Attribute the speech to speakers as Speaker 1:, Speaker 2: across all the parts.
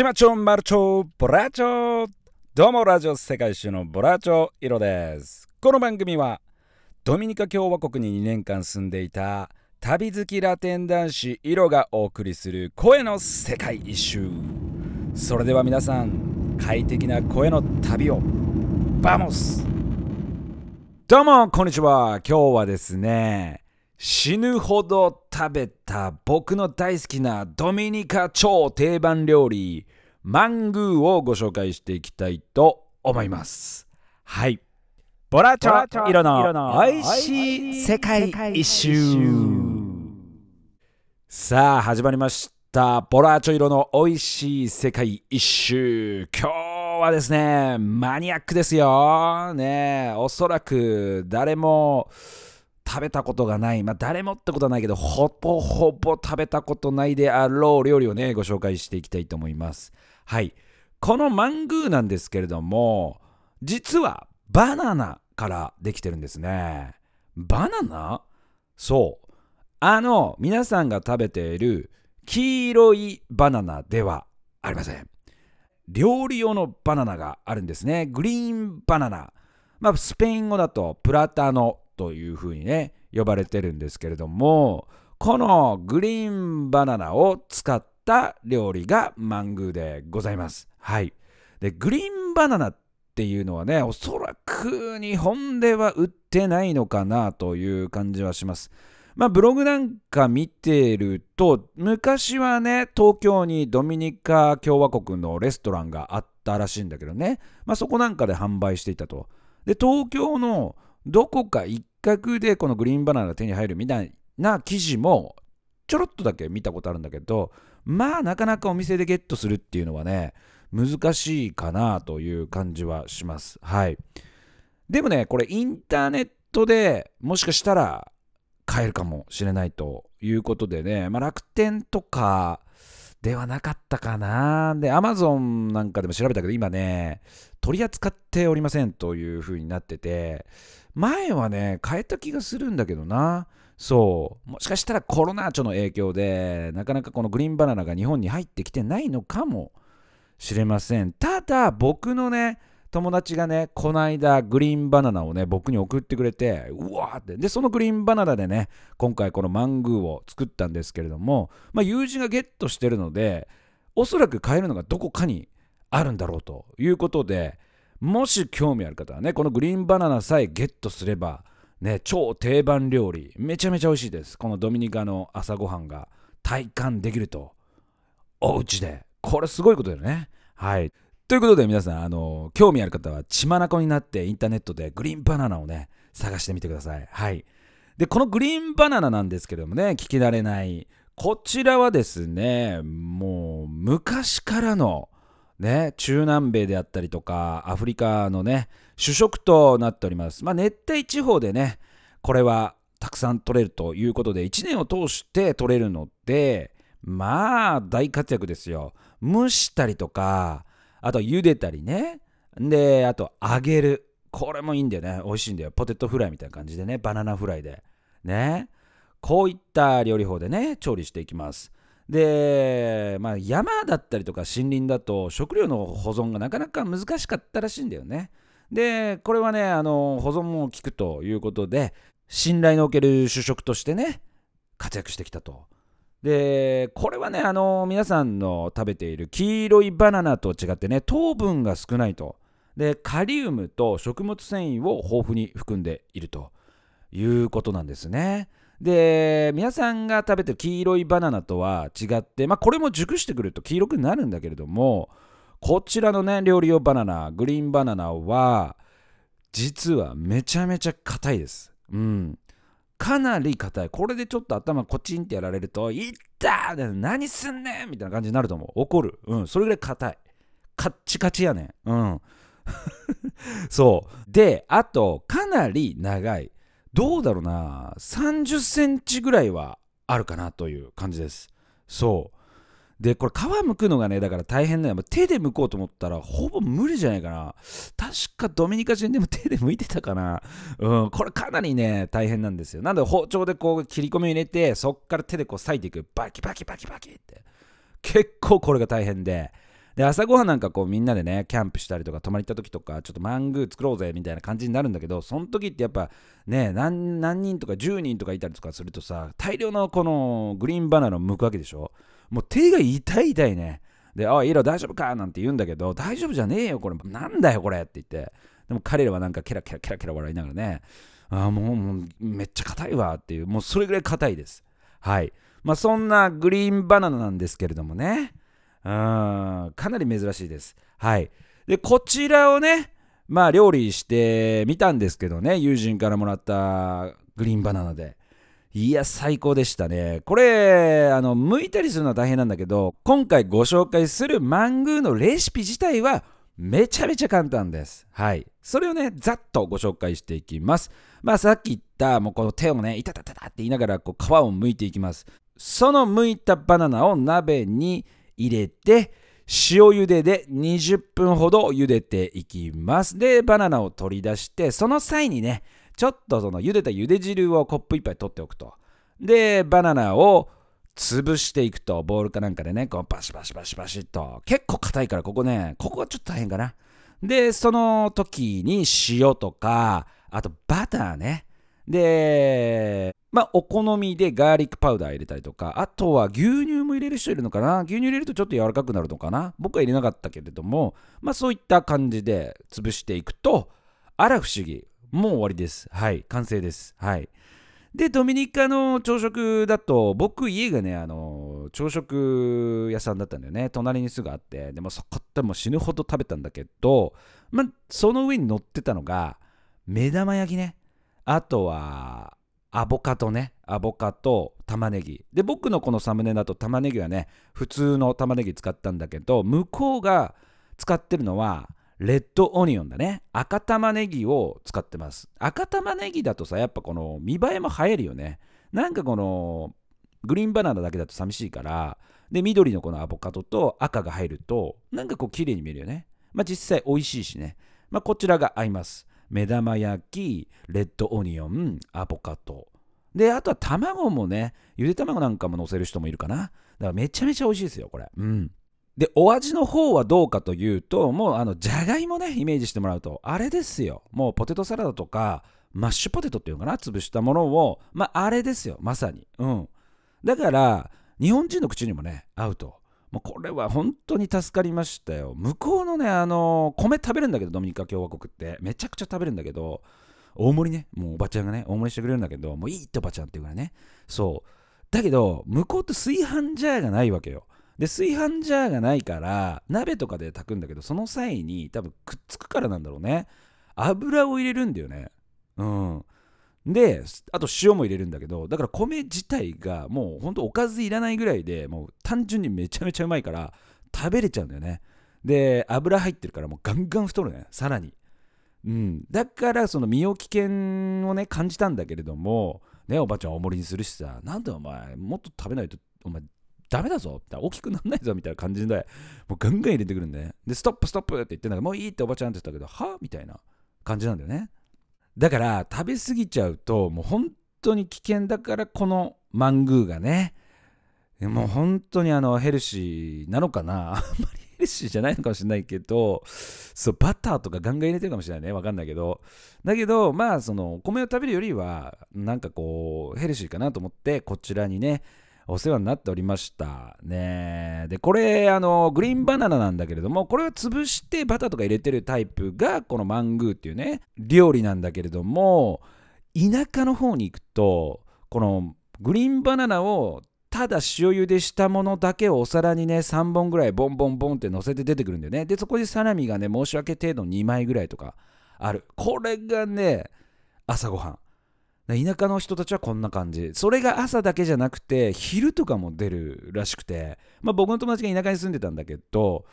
Speaker 1: 島町マルチョボラチョどうもラジオ世界一周のボラチョイロですこの番組はドミニカ共和国に2年間住んでいた旅好きラテン男子イロがお送りする声の世界一周。それでは皆さん快適な声の旅を Vamos どうもこんにちは。今日はですね死ぬほど食べた僕の大好きなドミニカ超定番料理マングーをご紹介していきたいと思います。はい。ボラチョ色の美味しい世界一周。さあ始まりました。ボラチョ色の美味しい世界一周。今日はですねマニアックですよ。ねおそらく誰も食べたことがない、まあ、誰もってことはないけど、ほぼほぼ食べたことないであろう料理をね、ご紹介していきたいと思います。はい。このマングーなんですけれども、実はバナナからできてるんですね。バナナ？そう。あの、皆さんが食べている黄色いバナナではありません。料理用のバナナがあるんですね。グリーンバナナ。まあ、スペイン語だとプラタノというふうにね呼ばれてるんですけれどもこのグリーンバナナを使った料理がマングーでございます。はい、でグリーンバナナっていうのはねおそらく日本では売ってないのかなという感じはします。まあ、ブログなんか見てると昔はね東京にドミニカ共和国のレストランがあったらしいんだけどね、まあ、そこなんかで販売していたと。で東京のどこか1画でこのグリーンバナナが手に入るみたいな記事もちょろっとだけ見たことあるんだけどまあなかなかお店でゲットするっていうのはね難しいかなという感じはします。はい。でもねこれインターネットでもしかしたら買えるかもしれないということでね、まあ、楽天とかではなかったかな。でアマゾンなんかでも調べたけど今ね取り扱っておりませんというふうになってて前はね、変えた気がするんだけどな。そう。もしかしたらコロナ禍の影響で、なかなかこのグリーンバナナが日本に入ってきてないのかもしれません。ただ、僕のね、友達がね、この間グリーンバナナをね、僕に送ってくれて、うわーって。で、そのグリーンバナナでね、今回このマングーを作ったんですけれども、まあ、友人がゲットしてるので、おそらく買えるのがどこかにあるんだろうということで、もし興味ある方はね、このグリーンバナナさえゲットすれば、ね、超定番料理、めちゃめちゃ美味しいです。このドミニカの朝ごはんが体感できると、お家で。これすごいことだよね。はい。ということで皆さん、あの、興味ある方は血眼になってインターネットでグリーンバナナをね、探してみてください。はい。で、このグリーンバナナなんですけどもね、聞き慣れない。こちらはですね、もう昔からのね、中南米であったりとか、アフリカのね、主食となっております。まあ、熱帯地方でね、これはたくさん取れるということで、1年を通して取れるので、まあ、大活躍ですよ。蒸したりとか、あと茹でたりね。で、あと揚げる。これもいいんだよね。美味しいんだよ。ポテトフライみたいな感じでね。バナナフライで。ね。こういった料理法でね、調理していきます。で、まあ、山だったりとか森林だと食料の保存がなかなか難しかったらしいんだよね。で、これはね、あの保存も効くということで、信頼のおける主食としてね、活躍してきたと。で、これはね、あの皆さんの食べている黄色いバナナと違ってね、糖分が少ないと。で、カリウムと食物繊維を豊富に含んでいるということなんですね。で皆さんが食べてる黄色いバナナとは違って、まあ、これも熟してくると黄色くなるんだけれどもこちらのね料理用バナナグリーンバナナは実はめちゃめちゃ硬いです。うん。かなり硬い。これでちょっと頭コチンってやられると、いったー何すんねんみたいな感じになると思う。怒る。うん。それぐらい硬い。カッチカチやねん。うん。そう。で、あと、かなり長い。どうだろうな、30センチぐらいはあるかなという感じです。そう。で、これ皮むくのがね、だから大変だよ。手で剥こうと思ったらほぼ無理じゃないかな。確かドミニカ人でも手で剥いてたかな。うん、これかなりね、大変なんですよ。なんで包丁でこう切り込みを入れて、そっから手でこう裂いていく。バキバキバキバキって。結構これが大変で。で朝ごはんなんかこうみんなでねキャンプしたりとか泊まり行った時とかちょっとマングー作ろうぜみたいな感じになるんだけどその時ってやっぱね何人とか10人とかいたりとかするとさ大量のこのグリーンバナナを剥くわけでしょ？もう手が痛い痛いねで、あ、イロ大丈夫かなんて言うんだけど、大丈夫じゃねえよ、これ。なんだよ、これって言って。でも彼らはなんかケラケラケラケラ笑いながらね、あもうもうめっちゃ硬いわっていう、もうそれぐらい硬いです。はい。まあそんなグリーンバナナなんですけれどもね、うん、かなり珍しいです。はい。で、こちらをね、まあ料理してみたんですけどね、友人からもらったグリーンバナナで。いや、最高でしたね。これ、あの、剥いたりするのは大変なんだけど、今回ご紹介するマングーのレシピ自体はめちゃめちゃ簡単です。はい。それをね、ざっとご紹介していきます。まあ、さっき言った、もうこの手をね、いたたたたって言いながら、こう、皮を剥いていきます。その剥いたバナナを鍋に入れて、塩茹でで20分ほど茹でていきます。で、バナナを取り出して、その際にね、ちょっとその茹でた茹で汁をコップ1杯取っておくと。で、バナナを潰していくと、ボールかなんかでね、こうバシバシバシバシと。結構硬いから、ここね、ここはちょっと大変かな。で、その時に塩とか、あとバターね。で、まあ、お好みでガーリックパウダー入れたりとか、あとは牛乳も入れる人いるのかな？牛乳入れるとちょっと柔らかくなるのかな？僕は入れなかったけれども、まあ、そういった感じで潰していくと、あら不思議。もう終わりです。はい。完成です。はい。で、ドミニカの朝食だと、僕、家がね、あの、朝食屋さんだったんだよね。隣にすぐあって、でもそこってもう死ぬほど食べたんだけど、まあその上に乗ってたのが、目玉焼きね。あとは、アボカドね。アボカド、玉ねぎ。で、僕のこのサムネだと玉ねぎはね、普通の玉ねぎ使ったんだけど、向こうが使ってるのは、レッドオニオンだね。赤玉ねぎを使ってます。赤玉ねぎだとさ、やっぱこの見栄えも映えるよね。なんかこのグリーンバナナだけだと寂しいから、で、緑のこのアボカドと赤が入ると、なんかこう綺麗に見えるよね。まあ実際美味しいしね。まあこちらが合います。目玉焼き、レッドオニオン、アボカド。で、あとは卵もね、ゆで卵なんかも乗せる人もいるかな。だからめちゃめちゃ美味しいですよ、これ。うん。で、お味の方はどうかというと、もうあの、じゃがいもね、イメージしてもらうと、あれですよ。もうポテトサラダとか、マッシュポテトっていうのかな、潰したものを、まあ、あれですよ、まさに。うん。だから、日本人の口にもね、合うと。もうこれは本当に助かりましたよ。向こうのね、あの米食べるんだけど、ドミニカ共和国って。めちゃくちゃ食べるんだけど、大盛りね、もうおばちゃんがね、大盛りしてくれるんだけど、もういいっておばちゃんっていうからね。そう。だけど、向こうって炊飯ジャーがないわけよ。で炊飯ジャーがないから鍋とかで炊くんだけどその際に多分くっつくからなんだろうね油を入れるんだよねうんであと塩も入れるんだけどだから米自体がもうほんとおかずいらないぐらいでもう単純にめちゃめちゃうまいから食べれちゃうんだよね。で油入ってるからもうガンガン太るねさらに。うん。だからその身を危険をね感じたんだけれどもねおばちゃん大盛りにするしさなんでお前もっと食べないとお前ダメだぞ大きくならないぞみたいな感じでもうガンガン入れてくるんで、ね、でストップストップって言ってんだけどもういいっておばちゃんって言ったけどはみたいな感じなんだよね。だから食べ過ぎちゃうともう本当に危険だからこのマングーがね。もう本当にあのヘルシーなのかな。あんまりヘルシーじゃないのかもしれないけどそうバターとかガンガン入れてるかもしれないね。わかんないけど。だけどまあそのお米を食べるよりはなんかこうヘルシーかなと思ってこちらにねお世話になっておりました。ね。でこれあのグリーンバナナなんだけれどもこれは潰してバターとか入れてるタイプがこのマングーっていうね料理なんだけれども田舎の方に行くとこのグリーンバナナをただ塩茹でしたものだけをお皿にね3本ぐらいボンボンボンって乗せて出てくるんだよね。でそこでサラミがね申し訳程度2枚ぐらいとかある。これがね朝ごはん。田舎の人たちはこんな感じ。それが朝だけじゃなくて昼とかも出るらしくて、まあ、僕の友達が田舎に住んでたんだけど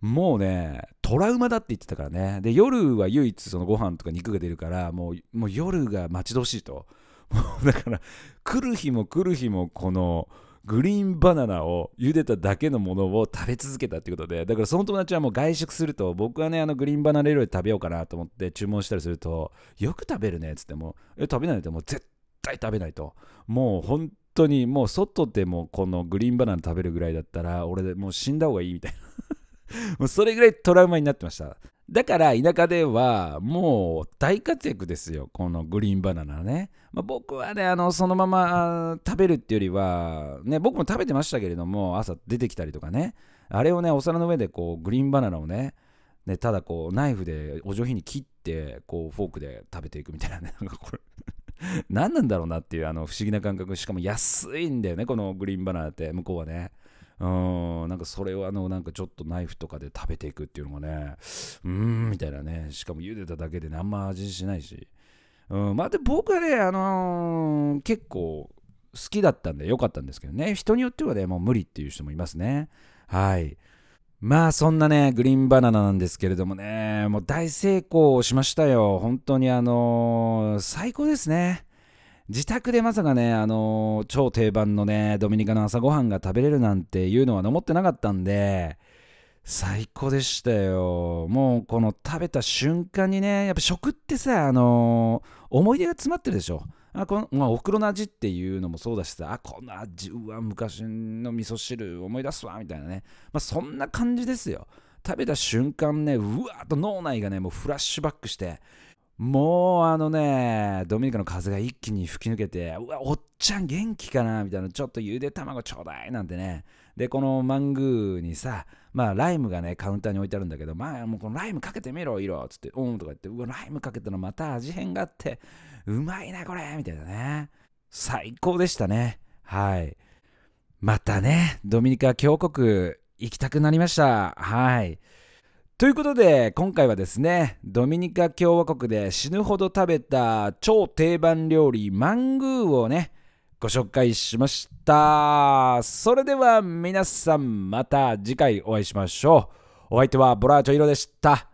Speaker 1: もうねトラウマだって言ってたからね。で夜は唯一そのご飯とか肉が出るからもうもう夜が待ち遠しいと。だから来る日も来る日もこのグリーンバナナを茹でただけのものを食べ続けたってことでだからその友達はもう外食すると僕はねあのグリーンバナナ料理食べようかなと思って注文したりするとよく食べるねっつってもえ食べないともう絶対食べないと。もう本当にもう外でもこのグリーンバナナ食べるぐらいだったら俺でもう死んだ方がいいみたいな。もうそれぐらいトラウマになってました。だから田舎ではもう大活躍ですよこのグリーンバナナね、まあ、僕はねあのそのまま食べるっていうよりはね僕も食べてましたけれども朝出てきたりとかね。あれをねお皿の上でこうグリーンバナナをねねただこうナイフでお上品に切ってこうフォークで食べていくみたいなね。なんかこれ何なんだろうなっていうあの不思議な感覚。しかも安いんだよねこのグリーンバナナって向こうはね。うんなんかそれをあのなんかちょっとナイフとかで食べていくっていうのがねうーんみたいなね。しかも茹でただけでねあんま味しないし。うんまあで僕はねあのー、結構好きだったんで良かったんですけどね。人によってはねもう無理っていう人もいますね。はい。まあそんなねグリーンバナナなんですけれどもねもう大成功しましたよ。本当にあのー、最高ですね。自宅でまさかね、あのー、超定番のね、ドミニカの朝ごはんが食べれるなんていうのは思ってなかったんで、最高でしたよ。もうこの食べた瞬間にね、やっぱ食ってさ、あのー、思い出が詰まってるでしょ。あこのまあ、お袋の味っていうのもそうだしさ、あ、この味、うわ、昔の味噌汁思い出すわ、みたいなね。まあ、そんな感じですよ。食べた瞬間ね、うわーっと脳内がね、もうフラッシュバックして、もうあのね、ドミニカの風が一気に吹き抜けて、うわ、おっちゃん元気かなみたいな、ちょっとゆで卵ちょうだいなんてね。で、このマングーにさ、まあライムがね、カウンターに置いてあるんだけど、まあもうこのライムかけてみろ、色つって、うんとか言って、うわ、ライムかけたのまた味変があって、うまいな、これみたいなね。最高でしたね。はい。またね、ドミニカ共和国行きたくなりました。はい。ということで今回はですねドミニカ共和国で死ぬほど食べた超定番料理マングーをねご紹介しました。それでは皆さんまた次回お会いしましょう。お相手はボラーチョイロでした。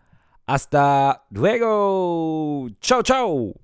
Speaker 1: Hasta luego chao chao。